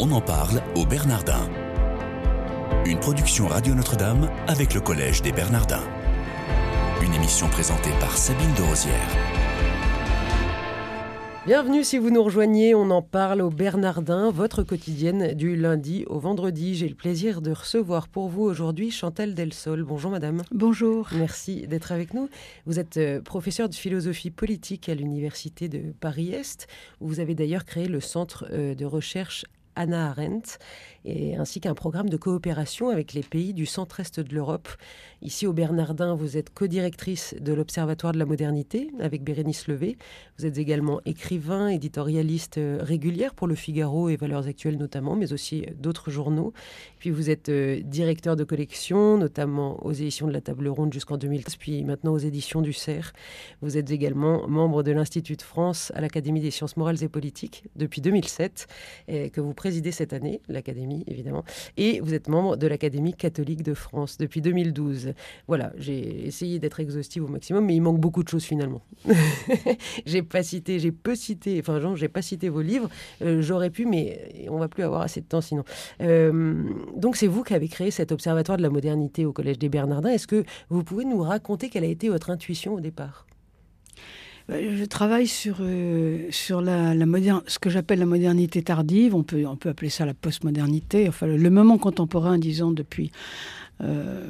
On en parle au Bernardin. Une production Radio Notre-Dame avec le Collège des Bernardins. Une émission présentée par Sabine de Rosière. Bienvenue si vous nous rejoignez, on en parle au Bernardin, votre quotidienne du lundi au vendredi. J'ai le plaisir de recevoir pour vous aujourd'hui Chantal Delsol. Bonjour madame. Bonjour. Merci d'être avec nous. Vous êtes euh, professeur de philosophie politique à l'université de Paris-Est, où vous avez d'ailleurs créé le centre euh, de recherche Anna Arendt. Ainsi qu'un programme de coopération avec les pays du centre-est de l'Europe. Ici au Bernardin, vous êtes co-directrice de l'Observatoire de la modernité avec Bérénice Levé. Vous êtes également écrivain, éditorialiste euh, régulière pour Le Figaro et Valeurs Actuelles notamment, mais aussi d'autres journaux. Puis vous êtes euh, directeur de collection, notamment aux éditions de la Table Ronde jusqu'en 2013, puis maintenant aux éditions du CERF. Vous êtes également membre de l'Institut de France à l'Académie des sciences morales et politiques depuis 2007, et que vous présidez cette année, l'Académie évidemment, et vous êtes membre de l'Académie catholique de France depuis 2012. Voilà, j'ai essayé d'être exhaustive au maximum, mais il manque beaucoup de choses finalement. j'ai pas cité, j'ai peu cité, enfin, genre, j'ai pas cité vos livres. Euh, j'aurais pu, mais on va plus avoir assez de temps sinon. Euh, donc, c'est vous qui avez créé cet observatoire de la modernité au Collège des Bernardins. Est-ce que vous pouvez nous raconter quelle a été votre intuition au départ? Je travaille sur, euh, sur la, la moderne, ce que j'appelle la modernité tardive. On peut, on peut appeler ça la postmodernité. Enfin, le, moment contemporain, disons, depuis, euh,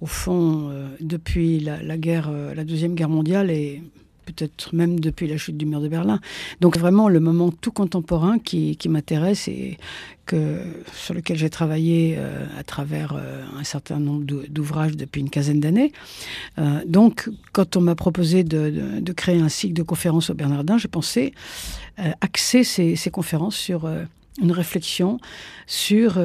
au fond, euh, depuis la, guerre, la deuxième guerre mondiale et peut-être même depuis la chute du mur de Berlin. Donc vraiment le moment tout contemporain qui, m'intéresse et sur lequel j'ai travaillé euh, à travers euh, un certain nombre d'ouvrages depuis une quinzaine d'années. Euh, donc quand on m'a proposé de, créer un cycle de conférences au Bernardin, j'ai pensé axer ces, ces conférences sur... Une réflexion sur,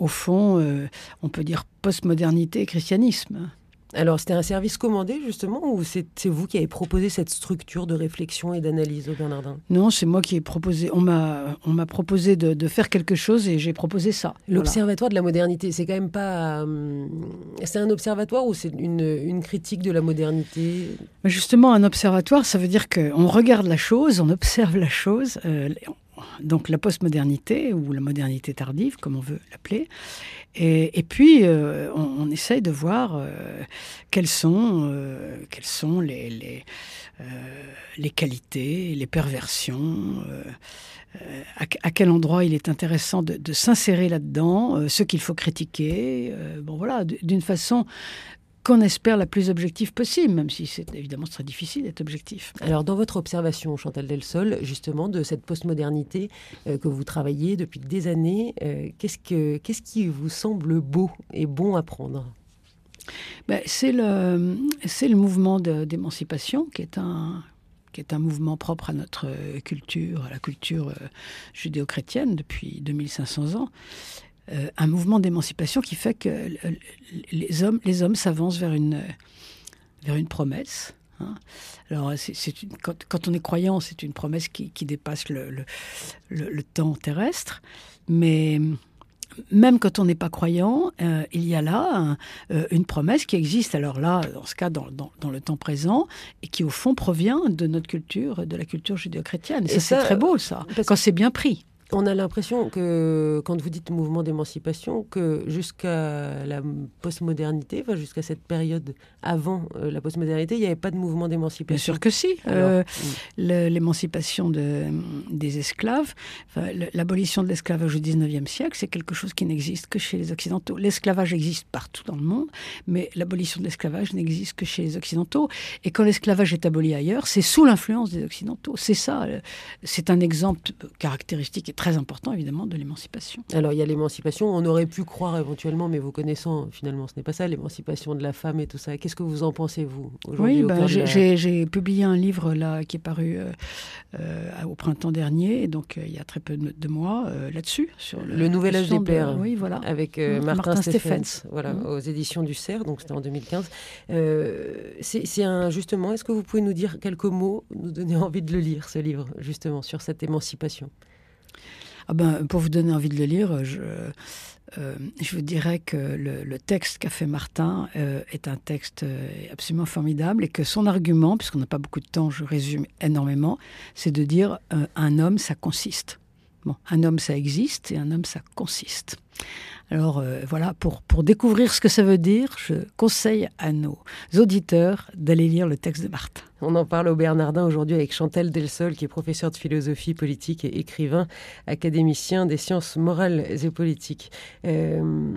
au fond, on peut dire postmodernité et christianisme. Alors, c'était un service commandé, justement, ou c'est vous qui avez proposé cette structure de réflexion et d'analyse au Bernardin? Non, c'est moi qui ai proposé. On m'a proposé de, de, faire quelque chose et j'ai proposé ça. L'Observatoire voilà. de la modernité, c'est quand même pas. Euh, c'est un observatoire ou c'est une, une, critique de la modernité? Mais Justement, un observatoire, ça veut dire qu'on regarde la chose, on observe la chose. Euh, donc la postmodernité ou la modernité tardive, comme on veut l'appeler. Et, puis, euh, on, essaye de voir euh, quelles sont, euh, quelles sont les, les, qualités, les perversions, à, quel endroit il est intéressant de, de s'insérer là-dedans, ce qu'il faut critiquer. bon, voilà, d'une façon qu'on espère la plus objective possible, même si c'est évidemment très difficile d'être objectif. Alors, dans votre observation, Chantal Delsol, justement, de cette postmodernité euh, que vous travaillez depuis des années, euh, qu'est-ce, que, qu'est-ce qui vous semble beau et bon à prendre? Ben, c'est, le, c'est le mouvement de, d'émancipation qui est un qui est un mouvement propre à notre culture, à la culture euh, judéo-chrétienne depuis 2500 ans euh, un mouvement d'émancipation qui fait que euh, les hommes, les hommes s'avancent vers une, vers une promesse. Hein. Alors, c'est, une, quand, quand, on est croyant, c'est une promesse qui, qui dépasse le, le, le, le, temps terrestre. Mais même quand on n'est pas croyant, euh, il y a là un, euh, une promesse qui existe, alors là, dans ce cas, dans, dans, dans, le temps présent, et qui au fond provient de notre culture, de la culture judéo-chrétienne. Et, et ça, c'est très beau, ça, quand c'est bien pris. On a l'impression que, quand vous dites mouvement d'émancipation, que jusqu'à la postmodernité, enfin jusqu'à cette période avant euh, la postmodernité, il n'y avait pas de mouvement d'émancipation. Bien sûr que si. Euh. L'émancipation de, des esclaves, enfin, l'abolition de l'esclavage au 19e siècle, c'est quelque chose qui n'existe que chez les Occidentaux. L'esclavage existe partout dans le monde, mais l'abolition de l'esclavage n'existe que chez les Occidentaux. Et quand l'esclavage est aboli ailleurs, c'est sous l'influence des Occidentaux. C'est ça. Euh, c'est un exemple caractéristique et très important évidemment de l'émancipation. Alors il y a l'émancipation, on aurait pu croire éventuellement, mais vous connaissant finalement ce n'est pas ça, l'émancipation de la femme et tout ça. Qu'est-ce que vous en pensez vous Oui, bah, j'ai la... publié un livre là qui est paru euh, euh, au printemps dernier, donc euh, il y a très peu de, de mois là-dessus sur le, le nouvel âge des pères. De, oui, voilà, avec Martin, Martin Stephens, Stephens, voilà, mmh. aux éditions du CERF, donc c'était en 2015. C'est un justement, est-ce que vous pouvez nous dire quelques mots, nous donner envie de le lire ce livre justement sur cette émancipation? Ah ben, pour vous donner envie de le lire, je, euh, vous dirais que le, texte qu'a fait Martin euh, est un texte euh, absolument formidable et que son argument, puisqu'on n'a pas beaucoup de temps, je résume énormément, c'est de dire un homme, ça consiste. Un homme, ça existe et un homme, ça consiste. Alors euh, voilà, pour, découvrir ce que ça veut dire, je conseille à nos auditeurs d'aller lire le texte de Marthe. On en parle au Bernardin aujourd'hui avec Chantal Delsol, qui est professeure de philosophie politique et écrivain, académicien des sciences morales et politiques. Euh,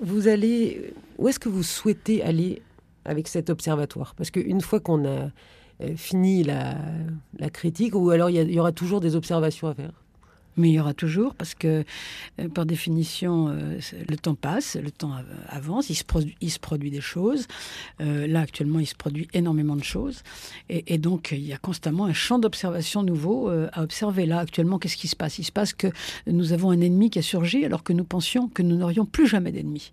vous allez, où est-ce que vous souhaitez aller avec cet observatoire? Parce qu'une fois qu'on a euh, fini la, critique, ou alors il y aura toujours des observations à faire? Mais il y aura toujours, parce que euh, par définition, euh, le temps passe, le temps avance, il se, produit, il se produit des choses. Euh, là, actuellement, il se produit énormément de choses. Et, donc, il y a constamment un champ d'observation nouveau à observer. Là, actuellement, qu'est-ce qui se passe? Il se passe que nous avons un ennemi qui a surgi alors que nous pensions que nous n'aurions plus jamais d'ennemi.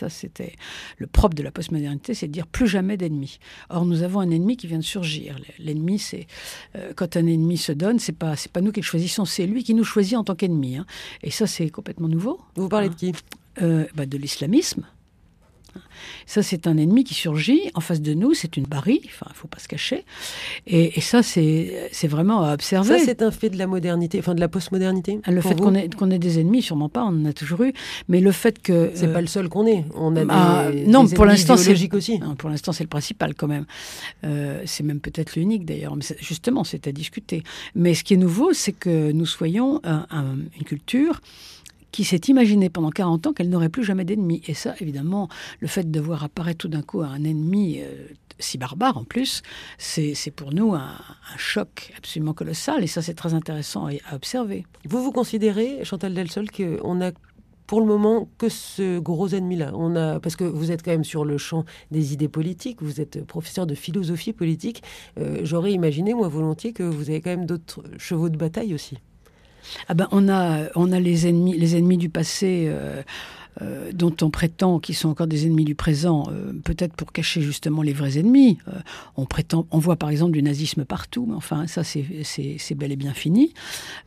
Ça, c'était le propre de la postmodernité, c'est de dire plus jamais d'ennemis. Or, nous avons un ennemi qui vient de surgir. L'ennemi, c'est euh, quand un ennemi se donne, c'est pas c'est pas nous qui le choisissons, c'est lui qui nous choisit en tant qu'ennemi. Hein. Et ça, c'est complètement nouveau. Vous parlez de qui? Euh, bah, De l'islamisme. Ça, c'est un ennemi qui surgit en face de nous, c'est une barrière, enfin, il ne faut pas se cacher. Et, ça, c'est vraiment à observer. Ça, c'est un fait de la modernité, enfin de la postmodernité Le fait qu'on ait, des ennemis, sûrement pas, on en a toujours eu. Mais le fait que. C'est pas euh, le seul qu'on ait. On a ah, des, non, des pour l'instant, c'est aussi. pour l'instant, c'est le principal quand même. Euh, c'est même peut-être l'unique d'ailleurs. Justement, c'est à discuter. Mais ce qui est nouveau, c'est que nous soyons une culture qui s'est imaginé pendant 40 ans qu'elle n'aurait plus jamais d'ennemis. Et ça, évidemment, le fait de voir apparaître tout d'un coup un ennemi euh, si barbare en plus, c'est pour nous un, choc absolument colossal. Et ça, c'est très intéressant à, observer. Vous vous considérez, Chantal Delsol, qu'on a pour le moment que ce gros ennemi-là? On a parce que vous êtes quand même sur le champ des idées politiques. Vous êtes professeur de philosophie politique. Euh, j'aurais imaginé moi volontiers que vous avez quand même d'autres chevaux de bataille aussi. Ah ben, on a, on a les ennemis, les ennemis du passé. Euh, euh, dont on prétend qu'ils sont encore des ennemis du présent, euh, peut-être pour cacher justement les vrais ennemis. on prétend, on voit par exemple du nazisme partout, mais enfin ça c'est bel et bien fini.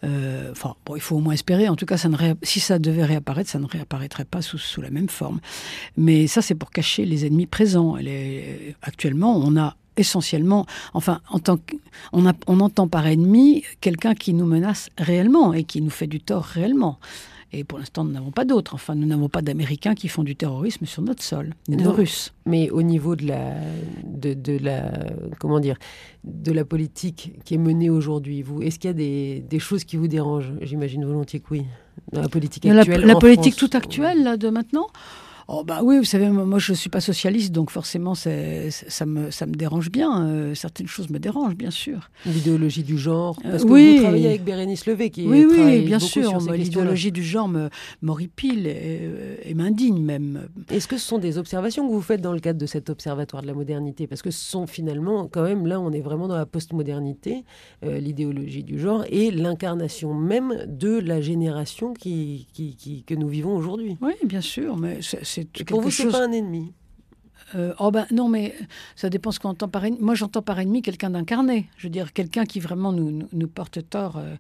enfin bon, il faut au moins espérer. En tout cas, si ça devait réapparaître, ça ne réapparaîtrait pas sous, sous la même forme. Mais ça c'est pour cacher les ennemis présents. actuellement, on a essentiellement, enfin, en tant on, on entend par ennemi quelqu'un qui nous menace réellement et qui nous fait du tort réellement. Et pour l'instant, nous n'avons pas d'autres. Enfin, nous n'avons pas d'Américains qui font du terrorisme sur notre sol, ni de Russes. Mais au niveau de la, de, la, comment dire, de la politique qui est menée aujourd'hui, vous, est-ce qu'il y a des, des, choses qui vous dérangent J'imagine volontiers que oui. la politique actuelle. La, la politique toute actuelle là de maintenant? Oh bah oui, vous savez, moi je ne suis pas socialiste, donc forcément ça me, ça me dérange bien. Euh, certaines choses me dérangent, bien sûr. L'idéologie du genre, euh, parce que oui. vous travaillez avec Bérénice Levé, qui oui, oui, bien sûr. L'idéologie du genre m'horripile et, euh, et m'indigne même. Est-ce que ce sont des observations que vous faites dans le cadre de cet observatoire de la modernité? Parce que ce sont finalement, quand même, là on est vraiment dans la postmodernité, l'idéologie du genre et l'incarnation même de la génération qui, qui, qui que nous vivons aujourd'hui. Oui, bien sûr, mais pour vous, c'est pas un ennemi? Euh, oh ben non, mais ça dépend ce qu'on entend par ennemi. Moi, j'entends par ennemi quelqu'un d'incarné. Je veux dire, quelqu'un qui vraiment nous, nous, porte tort euh,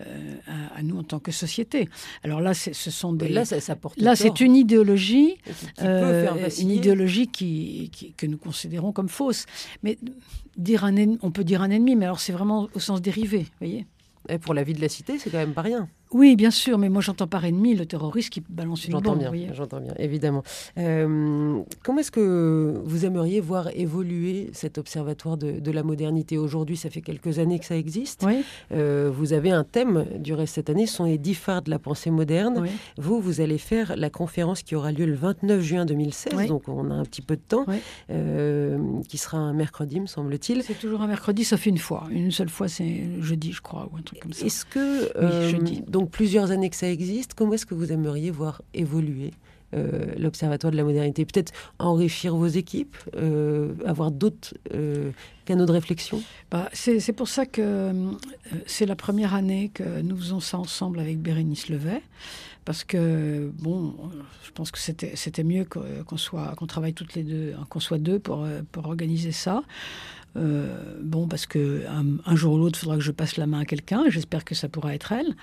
euh, à, nous en tant que société. Alors là, ce sont des. Là, ça, porte Là, c'est une idéologie, une idéologie qui, que nous considérons comme fausse. Mais dire un on peut dire un ennemi, mais alors c'est vraiment au sens dérivé, voyez? Et pour la vie de la cité, c'est quand même pas rien. Oui, bien sûr, mais moi j'entends par ennemi le terroriste qui balance une j'entends bombe. Bien, j'entends bien, évidemment. Euh, comment est-ce que vous aimeriez voir évoluer cet observatoire de, la modernité? Aujourd'hui Ça fait quelques années que ça existe. Oui. Euh, vous avez un thème du reste cette année, ce sont les dix phares de la pensée moderne. Vous, vous allez faire la conférence qui aura lieu le 29 juin 2016, donc on a un petit peu de temps, euh, qui sera un mercredi, me semble-t-il. C'est toujours un mercredi, sauf une fois. Une seule fois, c'est jeudi, je crois, ou un truc comme ça. Est-ce que... jeudi donc plusieurs années que ça existe. Comment est-ce que vous aimeriez voir évoluer euh, l'Observatoire de la modernité? Peut-être enrichir vos équipes, euh, avoir d'autres euh, canaux de réflexion? Bah, C'est pour ça que c'est la première année que nous faisons ça ensemble avec Bérénice Levet. Parce que, bon, je pense que c'était mieux qu'on soit qu'on travaille toutes les deux, qu'on soit deux pour, pour organiser ça. Bon, parce que un, jour ou l'autre, il faudra que je passe la main à quelqu'un. J'espère que ça pourra être elle.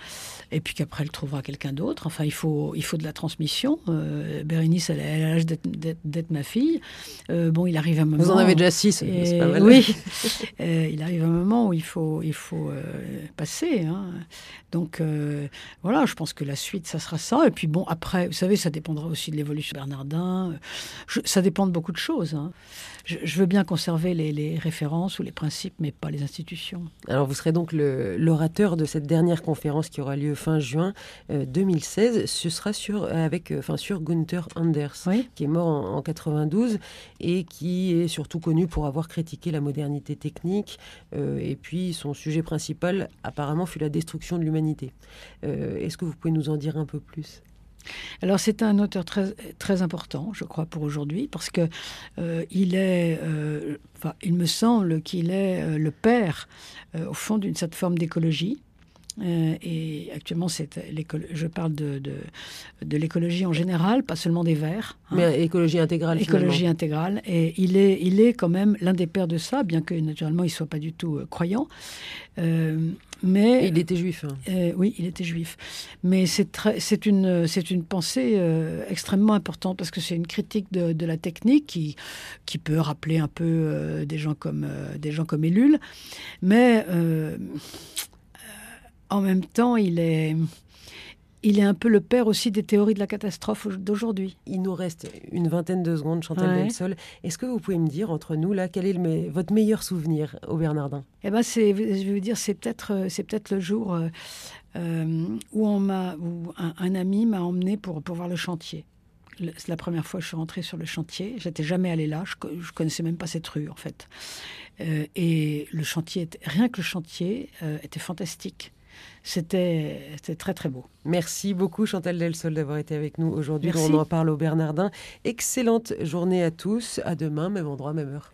Et puis qu'après, elle trouvera quelqu'un d'autre. Enfin, il faut, il faut de la transmission. Bérénice, elle, elle a l'âge d'être ma fille. bon, il arrive un moment. Vous en avez déjà six, c'est pas mal. Oui. il arrive un moment où il faut, il faut passer. Hein. Donc, voilà, je pense que la suite, ça sera ça. Et puis, bon, après, vous savez, ça dépendra aussi de l'évolution de Bernardin. ça dépend de beaucoup de choses. Hein. Je, veux bien conserver les, références ou les principes, mais pas les institutions. Alors, vous serez donc l'orateur de cette dernière conférence qui aura lieu fin juin 2016. Euh, Ce sera sur, avec, euh, enfin, sur Gunther Anders, qui est mort en, 92 et qui est surtout connu pour avoir critiqué la modernité technique. Euh, et puis, son sujet principal, apparemment, fut la destruction de l'humanité. Est-ce que vous pouvez nous en dire un peu plus? Alors c'est un auteur très, très important, je crois, pour aujourd'hui, parce que euh, il est, euh, il me semble qu'il est euh, le père, au fond, d'une certaine forme d'écologie. Et actuellement, c'est je parle de, de, l'écologie en général, pas seulement des verts. Hein. Mais écologie intégrale. Écologie intégrale. Et il est, il est quand même l'un des pères de ça, bien que naturellement il soit pas du tout croyant. Mais, il était juif. Hein. Euh, oui, il était juif. Mais c'est une, une pensée euh, extrêmement importante parce que c'est une critique de, la technique qui, qui peut rappeler un peu euh, des, gens comme, des gens comme Ellul. Mais en même temps, il est il est un peu le père aussi des théories de la catastrophe d'aujourd'hui. Il nous reste une vingtaine de secondes, Chantal ouais. Delsol. Est-ce que vous pouvez me dire, entre nous, là, quel est votre meilleur souvenir au Bernardin? Eh ben, c'est, je vais vous dire, c'est peut-être, euh, c'est peut-être le jour euh, euh, où, on m'a, où un, ami m'a emmené pour, pour voir le chantier. C'est la première fois que je suis rentrée sur le chantier. J'étais jamais allée là. Je, ne connaissais même pas cette rue, en fait. et le chantier, rien que le chantier, était fantastique. C'était très très beau. Merci beaucoup Chantal Delsol d'avoir été avec nous aujourd'hui. On en parle au Bernardin. Excellente journée à tous. À demain, même endroit, même heure.